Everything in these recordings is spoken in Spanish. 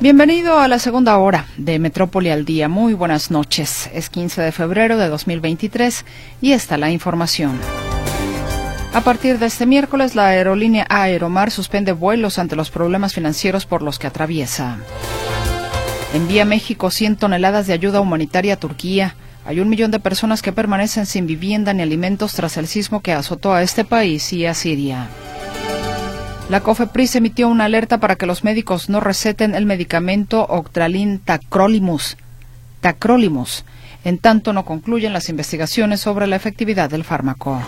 Bienvenido a la segunda hora de Metrópoli al Día. Muy buenas noches. Es 15 de febrero de 2023 y esta la información. A partir de este miércoles, la aerolínea Aeromar suspende vuelos ante los problemas financieros por los que atraviesa. Envía México 100 toneladas de ayuda humanitaria a Turquía. Hay un millón de personas que permanecen sin vivienda ni alimentos tras el sismo que azotó a este país y a Siria. La COFEPRIS emitió una alerta para que los médicos no receten el medicamento Octralin Tacrolimus, tacrolimus, en tanto no concluyen las investigaciones sobre la efectividad del fármaco.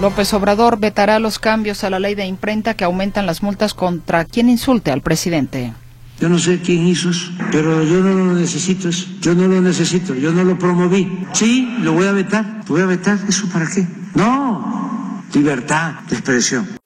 López Obrador vetará los cambios a la ley de imprenta que aumentan las multas contra quien insulte al presidente. Yo no sé quién hizo eso, pero yo no lo necesito. Yo no lo necesito, yo no lo promoví. Sí, lo voy a vetar. ¿Voy a vetar? ¿Eso para qué? No, libertad de expresión.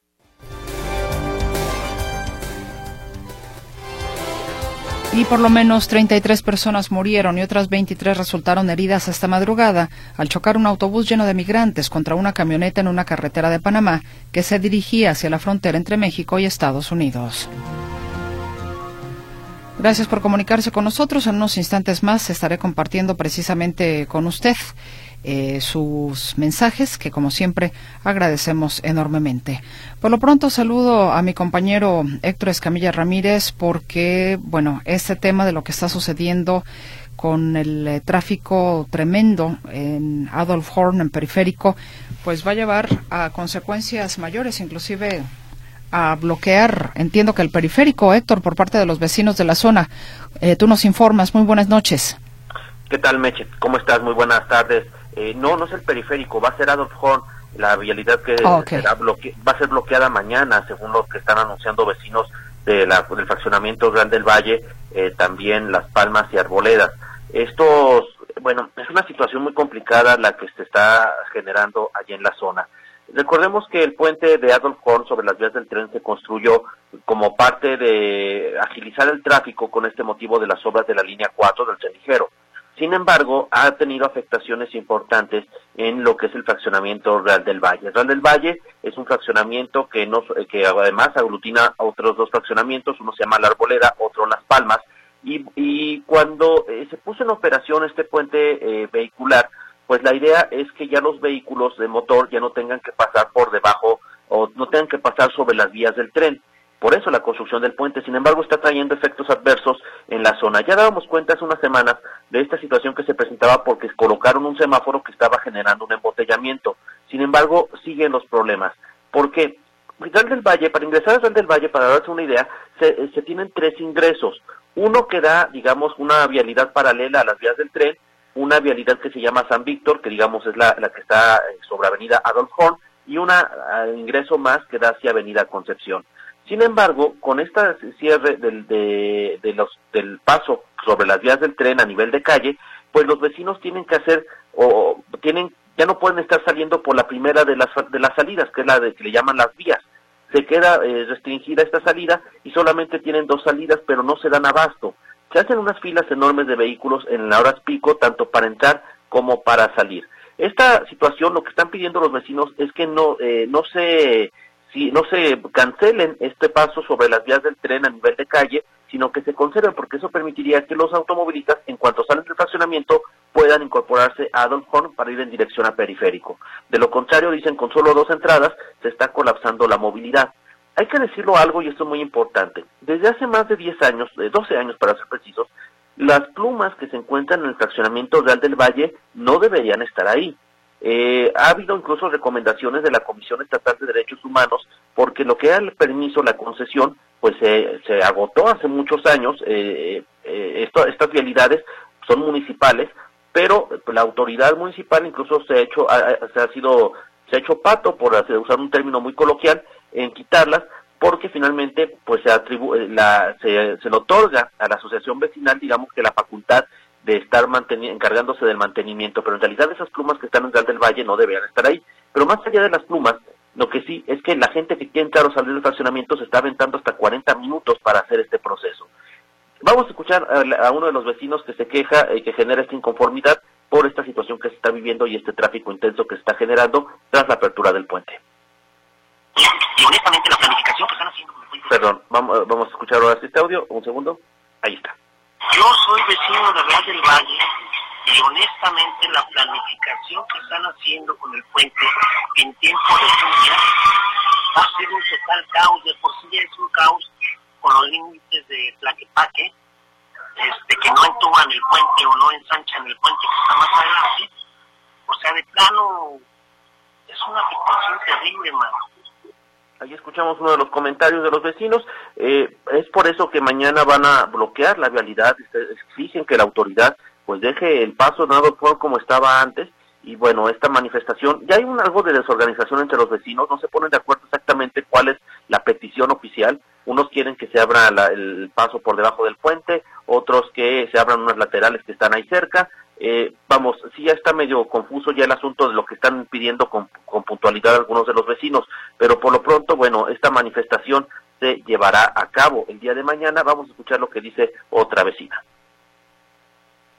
Y por lo menos 33 personas murieron y otras 23 resultaron heridas esta madrugada al chocar un autobús lleno de migrantes contra una camioneta en una carretera de Panamá que se dirigía hacia la frontera entre México y Estados Unidos. Gracias por comunicarse con nosotros. En unos instantes más estaré compartiendo precisamente con usted eh, sus mensajes, que como siempre agradecemos enormemente. Por lo pronto saludo a mi compañero Héctor Escamilla Ramírez porque, bueno, este tema de lo que está sucediendo con el eh, tráfico tremendo en Adolf Horn, en periférico, pues va a llevar a consecuencias mayores, inclusive a bloquear, entiendo que el periférico, Héctor, por parte de los vecinos de la zona. Eh, tú nos informas. Muy buenas noches. ¿Qué tal, Meche? ¿Cómo estás? Muy buenas tardes. Eh, no, no es el periférico, va a ser Adolf Horn, la vialidad que va a ser bloqueada mañana, según lo que están anunciando vecinos de la, del fraccionamiento Real del Valle, eh, también Las Palmas y Arboledas. Estos, bueno, es una situación muy complicada la que se está generando allí en la zona. Recordemos que el puente de Adolf Horn sobre las vías del tren se construyó como parte de agilizar el tráfico con este motivo de las obras de la línea 4 del tren ligero. Sin embargo, ha tenido afectaciones importantes en lo que es el fraccionamiento Real del Valle. Real del Valle es un fraccionamiento que, no, que además aglutina otros dos fraccionamientos, uno se llama La Arboleda, otro Las Palmas, y, cuando eh, se puso en operación este puente eh, vehicular, pues la idea es que ya los vehículos de motor ya no tengan que pasar por debajo o no tengan que pasar sobre las vías del tren. Por eso la construcción del puente, sin embargo, está trayendo efectos adversos en la zona. Ya dábamos cuenta hace unas semanas de esta situación que se presentaba porque colocaron un semáforo que estaba generando un embotellamiento. Sin embargo, siguen los problemas. ¿Por qué? Real del Valle, para ingresar a Real del Valle, para darse una idea, se, se tienen tres ingresos. Uno que da, digamos, una vialidad paralela a las vías del tren, una vialidad que se llama San Víctor, que digamos es la, la que está sobre Avenida Adolf Horn, y un ingreso más que da hacia Avenida Concepción. Sin embargo, con este cierre del, de, los, del paso sobre las vías del tren a nivel de calle, pues los vecinos tienen que hacer o tienen ya no pueden estar saliendo por la primera de las de las salidas, que es la de que le llaman las vías. Se queda eh, restringida esta salida y solamente tienen dos salidas, pero no se dan abasto. Se hacen unas filas enormes de vehículos en la horas pico, tanto para entrar como para salir. Esta situación, lo que están pidiendo los vecinos es que no eh, no se si no se cancelen este paso sobre las vías del tren a nivel de calle, sino que se conserven, porque eso permitiría que los automovilistas, en cuanto salen del fraccionamiento, puedan incorporarse a Adolf Horn para ir en dirección a periférico. De lo contrario, dicen, con solo dos entradas se está colapsando la movilidad. Hay que decirlo algo y esto es muy importante. Desde hace más de 10 años, de 12 años para ser precisos, las plumas que se encuentran en el fraccionamiento Real del Valle no deberían estar ahí. Eh, ha habido incluso recomendaciones de la Comisión Estatal de Derechos Humanos porque lo que era el permiso, la concesión, pues se agotó hace muchos años. Eh, eh, estas vialidades son municipales, pero la autoridad municipal incluso se ha hecho, se ha sido, se ha hecho pato, por usar un término muy coloquial, en quitarlas, porque finalmente pues se, la, se, se le otorga a la asociación vecinal, digamos que la facultad de estar encargándose del mantenimiento, pero en realidad esas plumas que están en Real del Valle no deberían estar ahí. Pero más allá de las plumas, lo que sí es que la gente que quiere entrar o salir del fraccionamiento se está aventando hasta 40 minutos para hacer este proceso. Vamos a escuchar a, uno de los vecinos que se queja y que genera esta inconformidad por esta situación que se está viviendo y este tráfico intenso que se está generando tras la apertura del puente. Y honestamente la planificación que están haciendo perdón, vamos, vamos a escuchar ahora este audio, un segundo, ahí está. Yo soy vecino de Real del Valle y honestamente la planificación que están haciendo con el puente en tiempo de lluvia va a ser un total caos, de por sí ya es un caos con los límites de Tlaquepaque, este, que no entuban el puente o no ensanchan el puente que está más adelante, o sea, de plano es una situación terrible, hermano. Ahí escuchamos uno de los comentarios de los vecinos. Eh, es por eso que mañana van a bloquear la vialidad. Exigen que la autoridad pues deje el paso dado por como estaba antes. Y bueno, esta manifestación, ya hay un algo de desorganización entre los vecinos, no se ponen de acuerdo exactamente cuál es la petición oficial. Unos quieren que se abra el paso por debajo del puente, otros que se abran unas laterales que están ahí cerca. Eh, vamos, sí ya está medio confuso ya el asunto de lo que están pidiendo con, puntualidad algunos de los vecinos, pero por lo pronto, bueno, esta manifestación se llevará a cabo el día de mañana. Vamos a escuchar lo que dice otra vecina.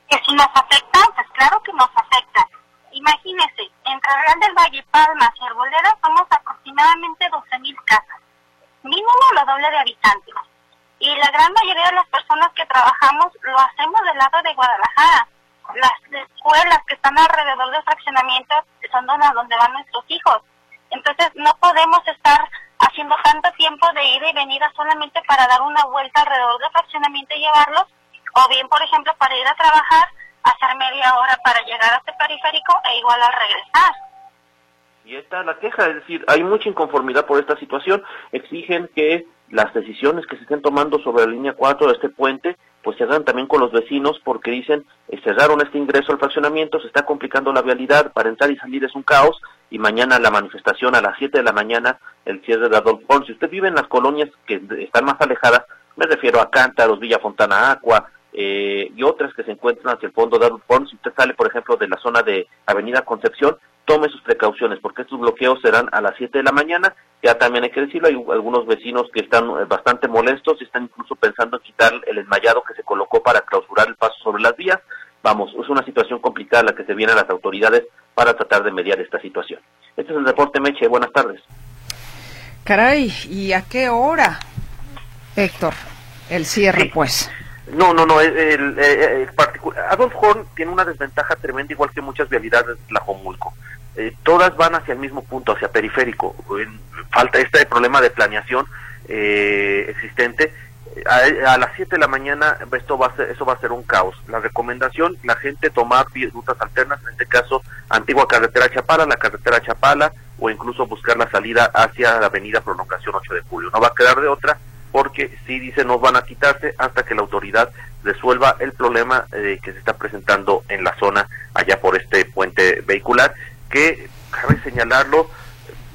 Si nos afecta, pues claro que nos afecta. Imagínese, entre Real del Valle, Palmas y Arboleda somos aproximadamente 12.000 casas, mínimo lo doble de habitantes. Y la gran mayoría de las personas que trabajamos lo hacemos del lado de Guadalajara las escuelas que están alrededor del fraccionamiento son donde van nuestros hijos. Entonces no podemos estar haciendo tanto tiempo de ida y venida solamente para dar una vuelta alrededor del fraccionamiento y llevarlos, o bien, por ejemplo, para ir a trabajar, hacer media hora para llegar a este periférico e igual al regresar. Y esta es la queja, es decir, hay mucha inconformidad por esta situación, exigen que las decisiones que se estén tomando sobre la línea 4 de este puente pues se dan también con los vecinos porque dicen eh, cerraron este ingreso al fraccionamiento, se está complicando la vialidad, para entrar y salir es un caos y mañana la manifestación a las 7 de la mañana, el cierre de Adolfo Si usted vive en las colonias que están más alejadas, me refiero a Cántaros, Villa Fontana Aqua eh, y otras que se encuentran hacia el fondo de Adolfo si usted sale por ejemplo de la zona de Avenida Concepción, tome sus precauciones porque estos bloqueos serán a las 7 de la mañana. Ya también hay que decirlo, hay algunos vecinos que están eh, bastante molestos y están incluso pensando en quitar el enmayado que se colocó para clausurar el paso sobre las vías. Vamos, es una situación complicada la que se viene a las autoridades para tratar de mediar esta situación. Este es el reporte Meche, buenas tardes. Caray, ¿y a qué hora, Héctor? El cierre, pues. No, no, no. El, Adolf Horn tiene una desventaja tremenda, igual que muchas vialidades de Tlajomulco. Eh, todas van hacia el mismo punto, hacia periférico. falta este problema de planeación eh, existente. A, las 7 de la mañana esto va a ser, eso va a ser un caos. La recomendación, la gente tomar rutas alternas, en este caso antigua carretera Chapala, la carretera Chapala, o incluso buscar la salida hacia la avenida Prolongación 8 de Julio. No va a quedar de otra porque si dice no van a quitarse hasta que la autoridad resuelva el problema eh, que se está presentando en la zona allá por este puente vehicular que cabe señalarlo,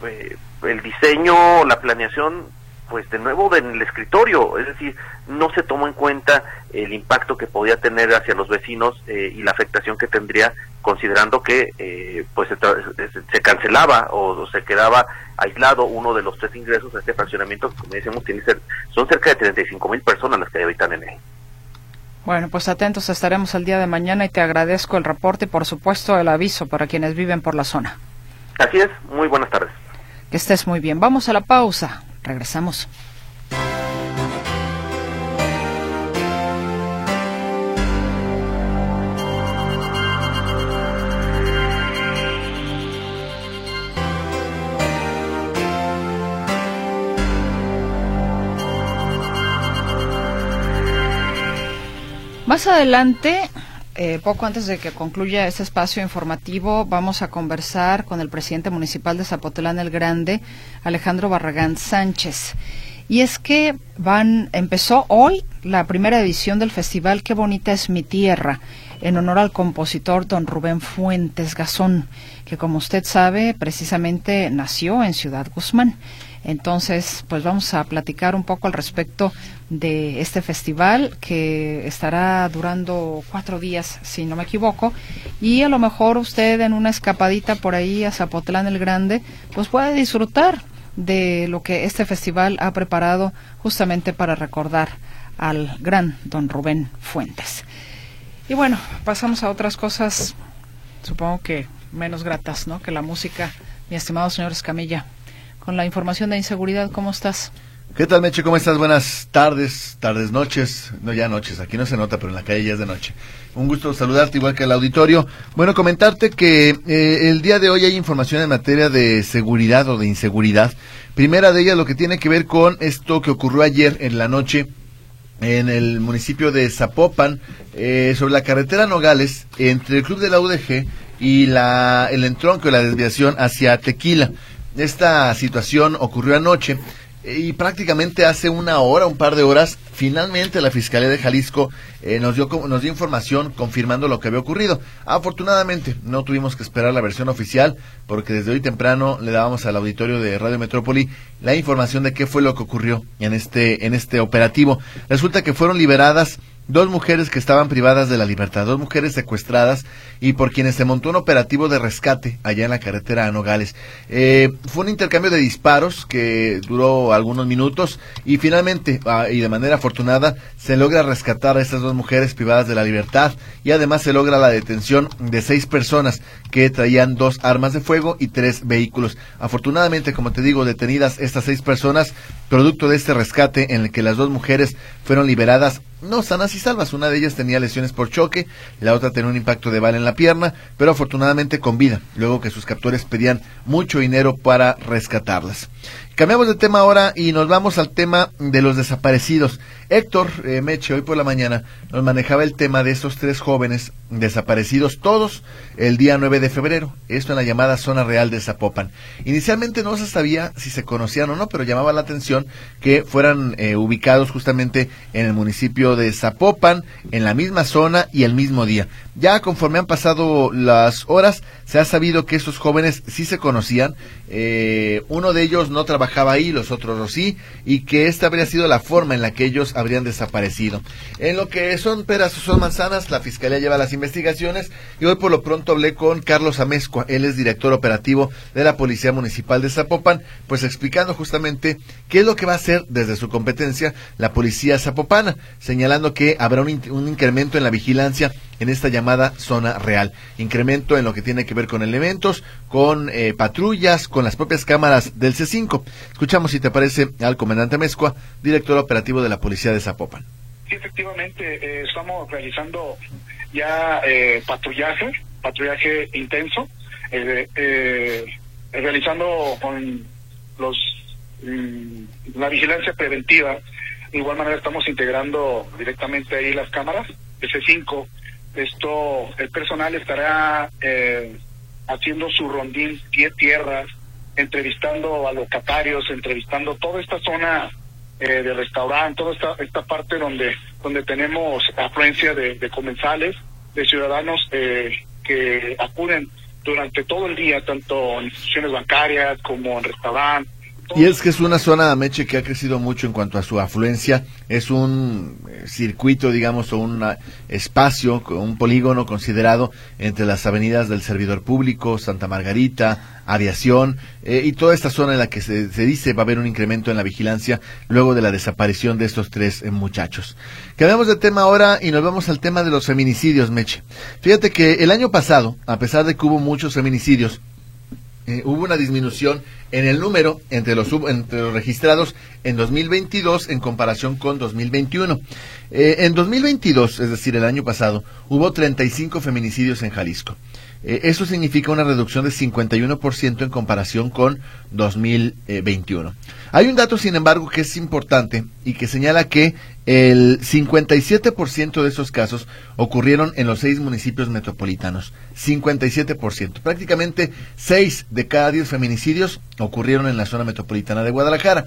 eh, el diseño, la planeación, pues de nuevo del escritorio, es decir, no se tomó en cuenta el impacto que podía tener hacia los vecinos eh, y la afectación que tendría considerando que eh, pues se, cancelaba o, se quedaba aislado uno de los tres ingresos a este fraccionamiento que como decimos tiene ser, son cerca de 35 mil personas las que habitan en él. Bueno, pues atentos estaremos el día de mañana y te agradezco el reporte y por supuesto el aviso para quienes viven por la zona. Así es, muy buenas tardes. Que estés muy bien. Vamos a la pausa. Regresamos. Más adelante, eh, poco antes de que concluya este espacio informativo, vamos a conversar con el presidente municipal de Zapotlán el Grande, Alejandro Barragán Sánchez. Y es que van, empezó hoy la primera edición del festival Qué bonita es mi tierra, en honor al compositor don Rubén Fuentes Gazón, que como usted sabe, precisamente nació en Ciudad Guzmán. Entonces, pues vamos a platicar un poco al respecto de este festival que estará durando cuatro días, si no me equivoco, y a lo mejor usted en una escapadita por ahí a Zapotlán el Grande, pues puede disfrutar de lo que este festival ha preparado justamente para recordar al gran don Rubén Fuentes. Y bueno, pasamos a otras cosas, supongo que menos gratas, ¿no? Que la música, mi estimado señor Escamilla con la información de inseguridad. ¿Cómo estás? ¿Qué tal, Meche? ¿Cómo estás? Buenas tardes, tardes, noches. No, ya noches, aquí no se nota, pero en la calle ya es de noche. Un gusto saludarte, igual que al auditorio. Bueno, comentarte que eh, el día de hoy hay información en materia de seguridad o de inseguridad. Primera de ellas, lo que tiene que ver con esto que ocurrió ayer en la noche en el municipio de Zapopan, eh, sobre la carretera Nogales, entre el club de la UDG y la, el entronque o la desviación hacia Tequila. Esta situación ocurrió anoche y prácticamente hace una hora, un par de horas, finalmente la Fiscalía de Jalisco eh, nos, dio, nos dio información confirmando lo que había ocurrido. Afortunadamente, no tuvimos que esperar la versión oficial, porque desde hoy temprano le dábamos al auditorio de Radio Metrópoli la información de qué fue lo que ocurrió en este, en este operativo. Resulta que fueron liberadas dos mujeres que estaban privadas de la libertad, dos mujeres secuestradas y por quienes se montó un operativo de rescate allá en la carretera a Nogales. Eh, fue un intercambio de disparos que duró algunos minutos y finalmente, ah, y de manera afortunada, se logra rescatar a estas dos mujeres privadas de la libertad y además se logra la detención de seis personas que traían dos armas de fuego y tres vehículos. Afortunadamente, como te digo, detenidas estas seis personas, producto de este rescate en el que las dos mujeres fueron liberadas no sanas y salvas. Una de ellas tenía lesiones por choque, la otra tenía un impacto de bala en la pierna, pero afortunadamente con vida, luego que sus captores pedían mucho dinero para rescatarlas. Cambiamos de tema ahora y nos vamos al tema de los desaparecidos. Héctor eh, Meche, hoy por la mañana, nos manejaba el tema de estos tres jóvenes desaparecidos, todos el día 9 de febrero, esto en la llamada zona real de Zapopan. Inicialmente no se sabía si se conocían o no, pero llamaba la atención que fueran eh, ubicados justamente en el municipio de Zapopan, en la misma zona y el mismo día. Ya conforme han pasado las horas, se ha sabido que estos jóvenes sí se conocían, eh, uno de ellos no trabajaba ahí, los otros no sí, y que esta habría sido la forma en la que ellos habrían desaparecido. En lo que son peras o son manzanas, la Fiscalía lleva las investigaciones y hoy por lo pronto hablé con Carlos Amezcua, él es director operativo de la Policía Municipal de Zapopan, pues explicando justamente qué es lo que va a hacer desde su competencia la Policía Zapopana, señalando que habrá un, un incremento en la vigilancia en esta llamada zona real. Incremento en lo que tiene que ver con elementos, con eh, patrullas, con las propias cámaras del C5. Escuchamos si te parece al comandante Mezcua, director operativo de la Policía de Zapopan. Sí, efectivamente, eh, estamos realizando ya eh, patrullaje, patrullaje intenso, realizando con los mm, la vigilancia preventiva. De igual manera estamos integrando directamente ahí las cámaras, el C5 esto, el personal estará eh, haciendo su rondín pie tierra, entrevistando a locatarios, entrevistando toda esta zona eh, de restaurante, toda esta, esta parte donde, donde tenemos afluencia de, de comensales, de ciudadanos eh, que acuden durante todo el día, tanto en instituciones bancarias como en restaurantes, y es que es una zona, Meche, que ha crecido mucho en cuanto a su afluencia. Es un eh, circuito, digamos, o un espacio, un polígono considerado entre las avenidas del Servidor Público, Santa Margarita, Aviación, eh, y toda esta zona en la que se, dice va a haber un incremento en la vigilancia luego de la desaparición de estos tres eh, muchachos. Cambiamos de tema ahora y nos vamos al tema de los feminicidios, Meche. Fíjate que el año pasado, a pesar de que hubo muchos feminicidios, eh, hubo una disminución en el número entre los, entre los registrados en 2022 en comparación con 2021. Eh, en 2022, es decir, el año pasado, hubo 35 feminicidios en Jalisco. Eh, eso significa una reducción de 51% en comparación con 2021. Hay un dato, sin embargo, que es importante y que señala que el 57% de esos casos ocurrieron en los seis municipios metropolitanos. 57%. Prácticamente 6 de cada 10 feminicidios ocurrieron en la zona metropolitana de Guadalajara.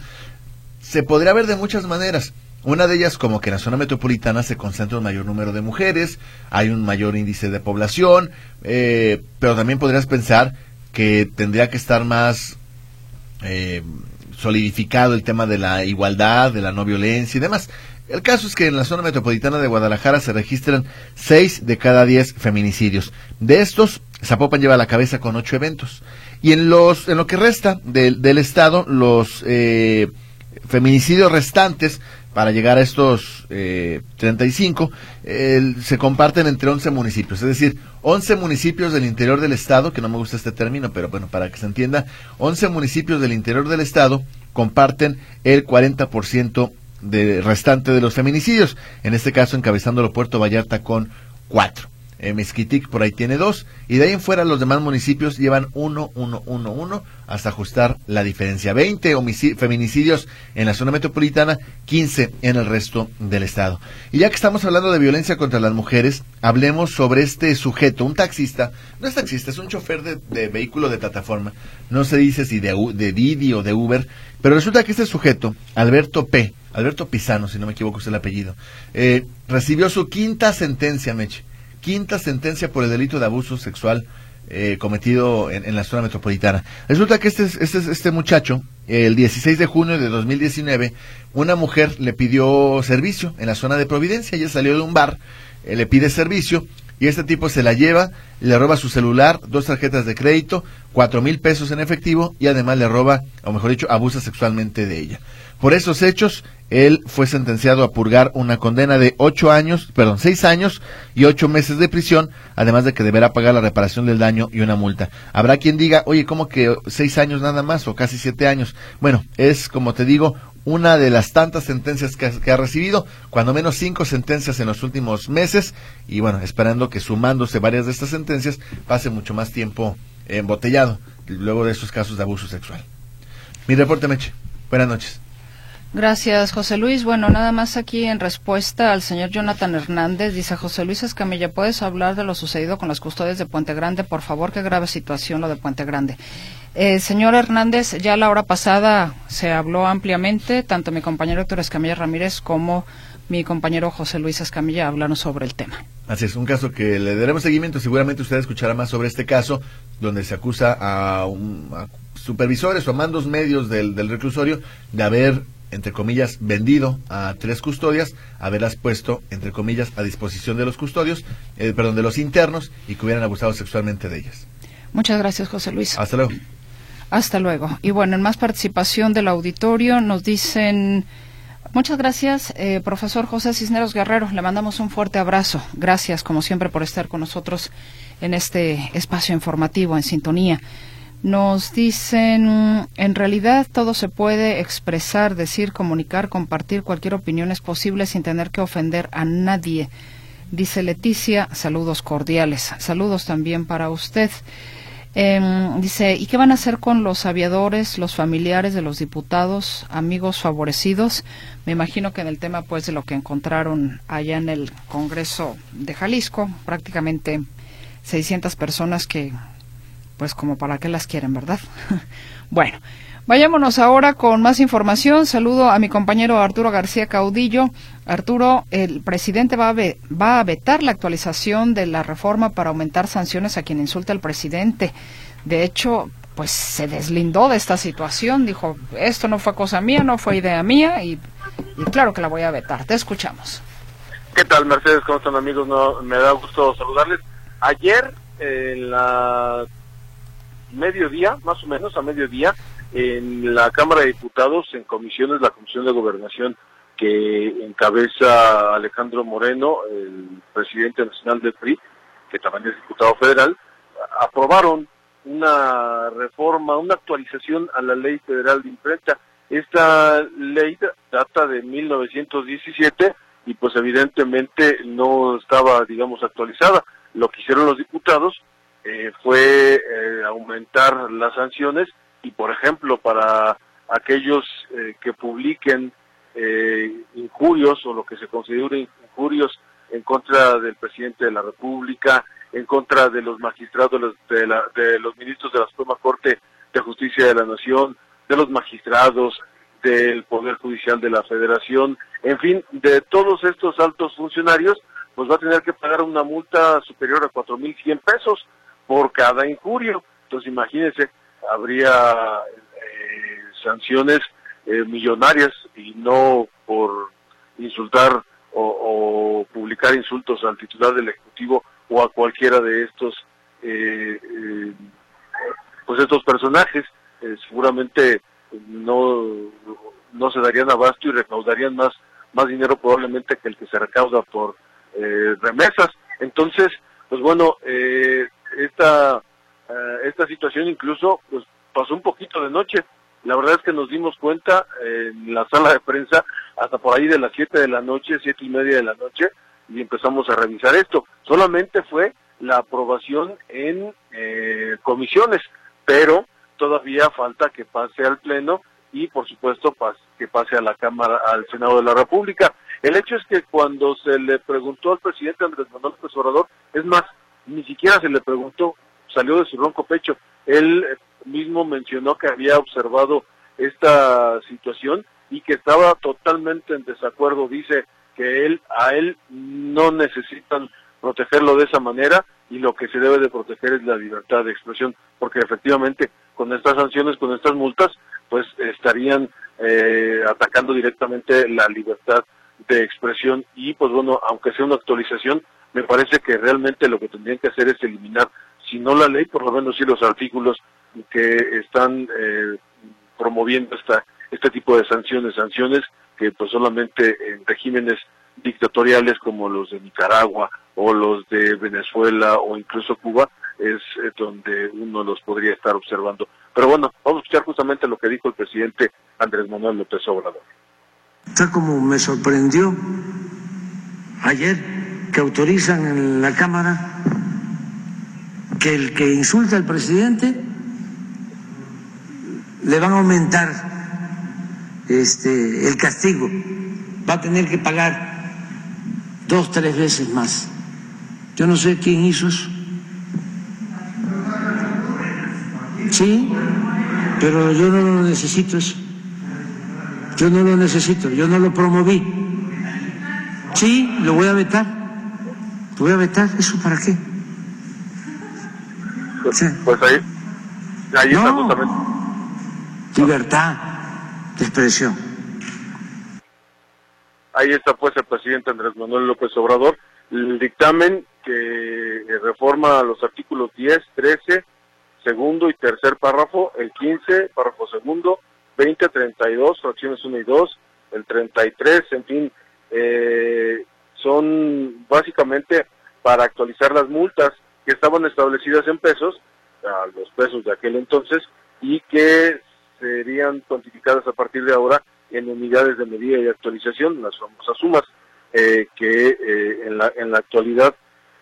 Se podría ver de muchas maneras. Una de ellas como que en la zona metropolitana se concentra un mayor número de mujeres, hay un mayor índice de población, eh, pero también podrías pensar que tendría que estar más eh, solidificado el tema de la igualdad, de la no violencia y demás. El caso es que en la zona metropolitana de Guadalajara se registran 6 de cada 10 feminicidios. De estos, Zapopan lleva la cabeza con 8 eventos. Y en, los, en lo que resta del, del estado, los eh, feminicidios restantes para llegar a estos eh, 35, eh, se comparten entre 11 municipios, es decir, 11 municipios del interior del estado, que no me gusta este término, pero bueno, para que se entienda, 11 municipios del interior del estado comparten el 40% de restante de los feminicidios, en este caso encabezándolo Puerto Vallarta con 4. Mezquitic por ahí tiene dos, y de ahí en fuera los demás municipios llevan uno, uno, uno, uno, hasta ajustar la diferencia. 20 feminicidios en la zona metropolitana, 15 en el resto del estado. Y ya que estamos hablando de violencia contra las mujeres, hablemos sobre este sujeto, un taxista, no es taxista, es un chofer de, vehículo de plataforma, no se dice si de, de Didi o de Uber, pero resulta que este sujeto, Alberto P., Alberto Pisano, si no me equivoco es el apellido, eh, recibió su quinta sentencia, Meche quinta sentencia por el delito de abuso sexual eh, cometido en, la zona metropolitana. Resulta que este, este, este muchacho, el 16 de junio de 2019, una mujer le pidió servicio en la zona de Providencia. Ella salió de un bar, eh, le pide servicio y este tipo se la lleva, le roba su celular, dos tarjetas de crédito, cuatro mil pesos en efectivo y además le roba, o mejor dicho, abusa sexualmente de ella. Por esos hechos, él fue sentenciado a purgar una condena de ocho años, perdón, seis años y ocho meses de prisión, además de que deberá pagar la reparación del daño y una multa. Habrá quien diga, oye, ¿cómo que seis años nada más o casi siete años? Bueno, es, como te digo, una de las tantas sentencias que, que, ha recibido, cuando menos cinco sentencias en los últimos meses, y bueno, esperando que sumándose varias de estas sentencias pase mucho más tiempo embotellado luego de estos casos de abuso sexual. Mi reporte, Meche. Buenas noches. Gracias, José Luis. Bueno, nada más aquí en respuesta al señor Jonathan Hernández, dice José Luis Escamilla, ¿puedes hablar de lo sucedido con las custodias de Puente Grande? Por favor, qué grave situación lo de Puente Grande. Eh, señor Hernández, ya la hora pasada se habló ampliamente, tanto mi compañero Héctor Escamilla Ramírez como mi compañero José Luis Escamilla hablaron sobre el tema. Así es, un caso que le daremos seguimiento. Seguramente usted escuchará más sobre este caso, donde se acusa a, supervisores o mandos medios del reclusorio de haber entre comillas, vendido a tres custodias, haberlas puesto, entre comillas, a disposición de los custodios, eh, perdón, de los internos y que hubieran abusado sexualmente de ellas. Muchas gracias, José Luis. Hasta luego. Hasta luego. Y bueno, en más participación del auditorio nos dicen... Muchas gracias, eh, profesor José Cisneros Guerrero. Le mandamos un fuerte abrazo. Gracias, como siempre, por estar con nosotros en este espacio informativo en sintonía. Nos dicen, en realidad todo se puede expresar, decir, comunicar, compartir, cualquier opinión es posible sin tener que ofender a nadie. Dice Leticia, saludos cordiales. Saludos también para usted. Em, dice, ¿y qué van a hacer con los aviadores, los familiares de los diputados, amigos favorecidos? Me imagino que en el tema pues de lo que encontraron allá en el Congreso de Jalisco, prácticamente 600 personas que pues como para qué las quieren, ¿verdad? bueno, vayámonos ahora con más información. Saludo a mi compañero Arturo García Caudillo. Arturo, el presidente va a, va a vetar la actualización de la reforma para aumentar sanciones a quien insulte al presidente. De hecho, pues se deslindó de esta situación, dijo, esto no fue cosa mía, no fue idea mía y, claro que la voy a vetar. Te escuchamos. ¿Qué tal, Mercedes? ¿Cómo están, amigos? Me da gusto saludarles. Ayer, en la mediodía, más o menos a mediodía, en la Cámara de Diputados, en comisiones, la Comisión de Gobernación que encabeza Alejandro Moreno, el presidente nacional del PRI, que también es diputado federal, aprobaron una reforma, una actualización a la ley federal de imprenta. Esta ley data de 1917 y pues evidentemente no estaba, digamos, actualizada. Lo que hicieron los diputados eh, fue eh, aumentar las sanciones y, por ejemplo, para aquellos eh, que publiquen injurios o lo que se considere injurios en contra del presidente de la República, en contra de los magistrados, de, la, de los ministros de la Suprema Corte de Justicia de la Nación, de los magistrados, del Poder Judicial de la Federación, en fin, de todos estos altos funcionarios, pues va a tener que pagar una multa superior a 4.100 pesos por cada injurio. Entonces imagínense, habría eh, sanciones eh, millonarias y no por insultar o, publicar insultos al titular del Ejecutivo o a cualquiera de estos eh, pues estos personajes seguramente no no se darían abasto y recaudarían más más dinero probablemente que el que se recauda por remesas. Entonces pues bueno eh, esta, eh, esta situación incluso pues pasó un poquito de noche, La verdad es que nos dimos cuenta en la sala de prensa hasta por ahí de las 7 de la noche, siete y media de la noche, y empezamos a revisar esto. Solamente fue la aprobación en eh, comisiones, pero todavía falta que pase al Pleno y por supuesto que pase a la Cámara, al Senado de la República. El hecho es que cuando se le preguntó al presidente Andrés Manuel López es más, ni siquiera se le preguntó, salió de su ronco pecho. Él mismo mencionó que había observado esta situación y que estaba totalmente en desacuerdo. Dice que él a él no necesitan protegerlo de esa manera y lo que se debe de proteger es la libertad de expresión, porque efectivamente con estas sanciones, con estas multas, pues estarían eh, atacando directamente la libertad de expresión y pues bueno, aunque sea una actualización, me parece que realmente lo que tendrían que hacer es eliminar, si no la ley, por lo menos sí los artículos que están eh, promoviendo esta, este tipo de sanciones, sanciones que pues solamente en regímenes dictatoriales como los de Nicaragua o los de Venezuela o incluso Cuba es eh, donde uno los podría estar observando. Pero bueno, vamos a escuchar justamente lo que dijo el presidente Andrés Manuel López Obrador. Está como me sorprendió ayer que autorizan en la Cámara el que insulta al presidente le van a aumentar este el castigo, va a tener que pagar dos, tres veces más. Yo no sé quién hizo eso. Sí, pero yo no lo necesito eso. Yo no lo necesito, yo no lo promoví. Sí, lo voy a vetar. Lo voy a vetar, ¿eso para qué? Pues, pues ahí, ahí está justamente. Libertad de expresión. Ahí está pues el presidente Andrés Manuel López Obrador. El dictamen que reforma los artículos 10, 13, segundo y tercer párrafo, el 15, párrafo segundo, 20, 32, fracciones 1 y 2, el 33, en fin, eh, son básicamente para actualizar las multas que estaban establecidas en pesos, a los pesos de aquel entonces, y que serían cuantificadas a partir de ahora en unidades de medida y actualización, las famosas sumas, eh, que eh, en, la, en la actualidad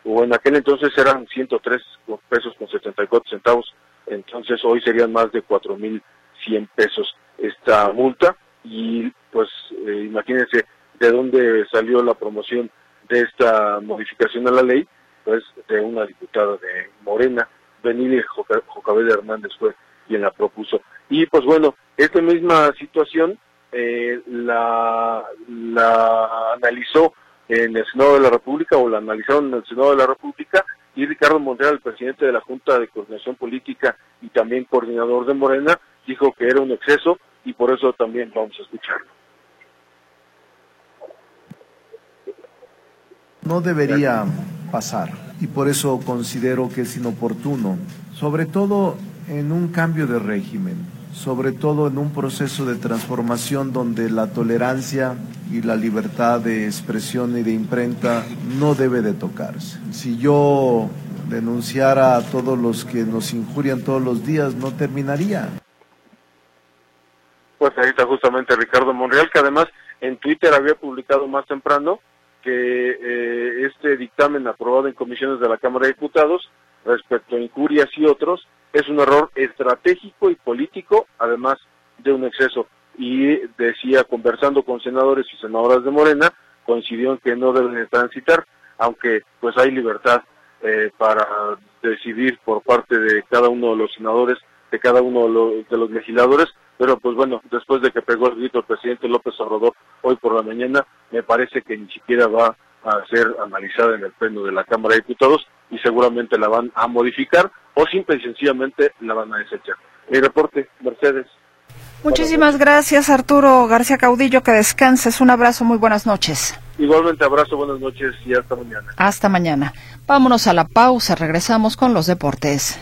o en aquel entonces eran 103 pesos con 74 centavos, entonces hoy serían más de 4.100 pesos esta multa y pues eh, imagínense de dónde salió la promoción de esta modificación a la ley, pues de una diputada de Morena, Benítez Jocabel Hernández fue quien la propuso. Y pues bueno, esta misma situación eh, la, analizó en el Senado de la República o la analizaron en el Senado de la República y Ricardo Monreal, el presidente de la Junta de Coordinación Política y también coordinador de Morena, dijo que era un exceso y por eso también vamos a escucharlo. No debería pasar y por eso considero que es inoportuno, sobre todo en un cambio de régimen, sobre todo en un proceso de transformación donde la tolerancia y la libertad de expresión y de imprenta no debe de tocarse. Si yo denunciara a todos los que nos injurian todos los días, no terminaría. Pues ahí está justamente Ricardo Monreal, que además en Twitter había publicado más temprano que eh, este dictamen aprobado en comisiones de la Cámara de Diputados respecto a injurias y otros es un error estratégico y político, además de un exceso. Y decía, conversando con senadores y senadoras de Morena, coincidió en que no deben de transitar, aunque pues hay libertad eh, para decidir por parte de cada uno de los senadores, de cada uno de los legisladores, pero pues bueno, después de que pegó el grito el presidente López Obrador hoy por la mañana, me parece que ni siquiera va a ser analizada en el pleno de la Cámara de Diputados y seguramente la van a modificar o simple y sencillamente la van a desechar. Mi reporte, Mercedes. Muchísimas gracias Arturo García Caudillo, que descanses. Un abrazo, muy buenas noches. Igualmente abrazo, buenas noches y hasta mañana. Hasta mañana. Vámonos a la pausa, regresamos con los deportes.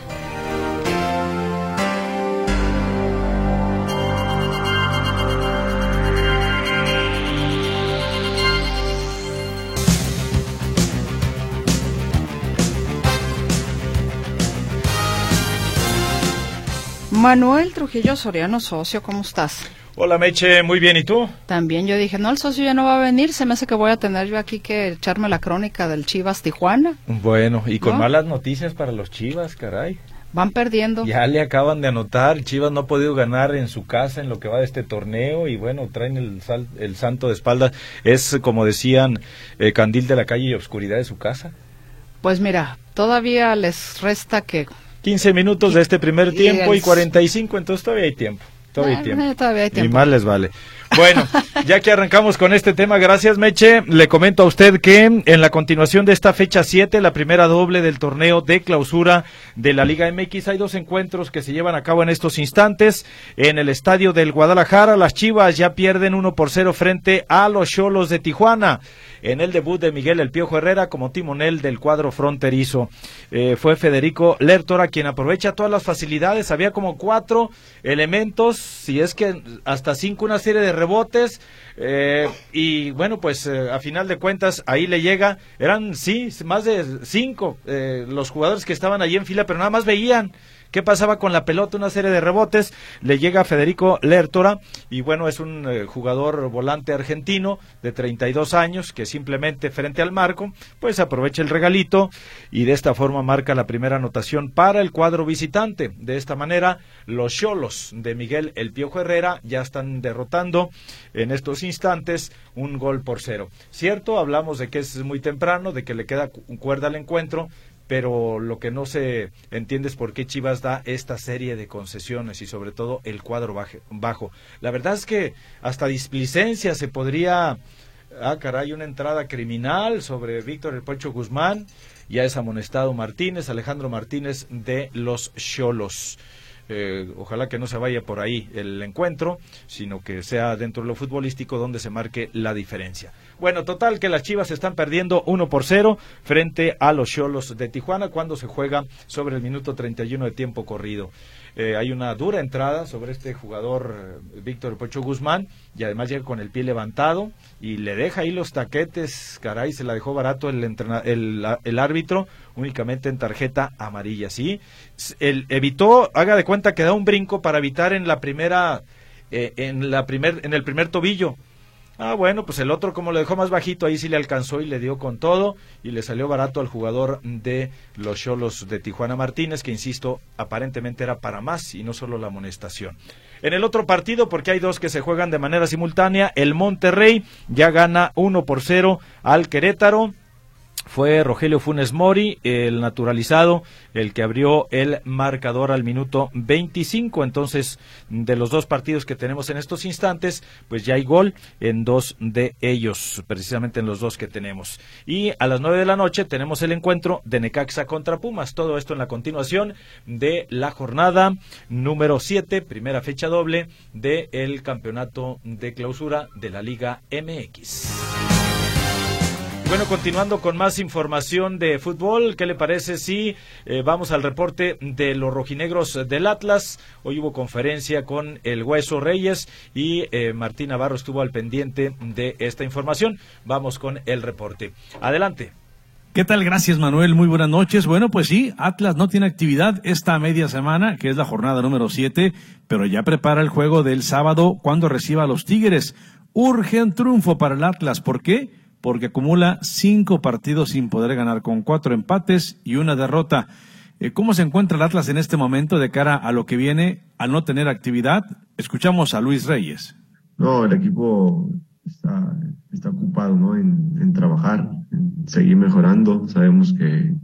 Manuel Trujillo Soriano, socio, ¿cómo estás? Hola Meche, muy bien, ¿y tú? También yo dije, no, el socio ya no va a venir, se me hace que voy a tener yo aquí que echarme la crónica del Chivas Tijuana. Bueno, y con malas noticias para los Chivas, caray. Van perdiendo. Ya le acaban de anotar, Chivas no ha podido ganar en su casa en lo que va de este torneo y bueno, traen el, el santo de espaldas. Es como decían, eh, candil de la calle y oscuridad de su casa. Pues mira, todavía les resta que... 15 minutos de este primer tiempo y, y 45, entonces todavía hay tiempo. Todavía hay tiempo. todavía hay tiempo. Y más les vale. Bueno, ya que arrancamos con este tema, gracias Meche. Le comento a usted que en la continuación de esta fecha 7, la primera doble del torneo de clausura de la Liga MX, hay dos encuentros que se llevan a cabo en estos instantes. En el estadio del Guadalajara, las Chivas ya pierden 1 por 0 frente a los Cholos de Tijuana. En el debut de Miguel El Piojo Herrera como timonel del cuadro fronterizo. Eh, fue Federico Lertora quien aprovecha todas las facilidades. Había como cuatro elementos, si es que hasta cinco, una serie de rebotes. Eh, y bueno, pues eh, a final de cuentas ahí le llega, eran sí, más de cinco eh, los jugadores que estaban allí en fila, pero nada más veían ¿Qué pasaba con la pelota? Una serie de rebotes. Le llega Federico Lertora y bueno, es un eh, jugador volante argentino de 32 años que simplemente frente al marco, pues aprovecha el regalito y de esta forma marca la primera anotación para el cuadro visitante. De esta manera, los Cholos de Miguel El Piojo Herrera ya están derrotando en estos instantes un gol por cero. Cierto, hablamos de que es muy temprano, de que le queda cuerda al encuentro, pero lo que no se entiende es por qué Chivas da esta serie de concesiones y sobre todo el cuadro bajo. La verdad es que hasta displicencia se podría, ah caray, una entrada criminal sobre Víctor El Pocho Guzmán, ya es amonestado Martínez, Alejandro Martínez de los Cholos. Eh, ojalá que no se vaya por ahí el encuentro, sino que sea dentro de lo futbolístico donde se marque la diferencia. Bueno, total que las Chivas están perdiendo 1 por 0 frente a los Cholos de Tijuana cuando se juega sobre el minuto 31 de tiempo corrido. Eh, hay una dura entrada sobre este jugador eh, Víctor Pocho Guzmán y además llega con el pie levantado y le deja ahí los taquetes, caray, se la dejó barato el, el, árbitro únicamente en tarjeta amarilla, ¿sí? El, evitó, haga de cuenta que da un brinco para evitar en la primera, eh, en la primer, en el primer tobillo Ah, bueno, pues el otro como lo dejó más bajito, ahí sí le alcanzó y le dio con todo y le salió barato al jugador de los Cholos de Tijuana Martínez, que insisto, aparentemente era para más y no solo la amonestación. En el otro partido, porque hay dos que se juegan de manera simultánea, el Monterrey ya gana 1 por 0 al Querétaro fue Rogelio Funes Mori, el naturalizado, el que abrió el marcador al minuto 25. Entonces, de los dos partidos que tenemos en estos instantes, pues ya hay gol en dos de ellos, precisamente en los dos que tenemos. Y a las nueve de la noche tenemos el encuentro de Necaxa contra Pumas. Todo esto en la continuación de la jornada número 7, primera fecha doble del campeonato de clausura de la Liga MX. Bueno, continuando con más información de fútbol, ¿qué le parece si eh, vamos al reporte de los rojinegros del Atlas? Hoy hubo conferencia con el Hueso Reyes y eh, Martín Navarro estuvo al pendiente de esta información. Vamos con el reporte. Adelante. ¿Qué tal? Gracias, Manuel. Muy buenas noches. Bueno, pues sí, Atlas no tiene actividad esta media semana, que es la jornada número 7, pero ya prepara el juego del sábado cuando reciba a los Tigres. Urge un triunfo para el Atlas. ¿Por qué? Porque acumula cinco partidos sin poder ganar, con cuatro empates y una derrota. Eh, ¿Cómo se encuentra el Atlas en este momento de cara a lo que viene al no tener actividad? Escuchamos a Luis Reyes. No, el equipo está, ocupado ¿no? en, trabajar, en seguir mejorando. Sabemos que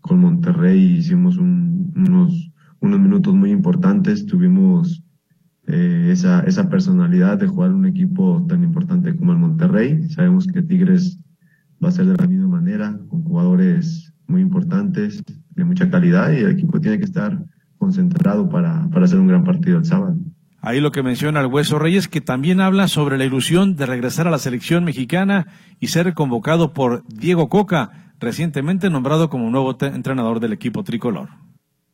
con Monterrey hicimos un, unos, unos minutos muy importantes, tuvimos eh, esa, esa personalidad de jugar un equipo tan importante como el Monterrey. Sabemos que Tigres va a ser de la misma manera, con jugadores muy importantes, de mucha calidad, y el equipo tiene que estar concentrado para, para hacer un gran partido el sábado. Ahí lo que menciona el Hueso Reyes, que también habla sobre la ilusión de regresar a la selección mexicana y ser convocado por Diego Coca, recientemente nombrado como nuevo entrenador del equipo tricolor.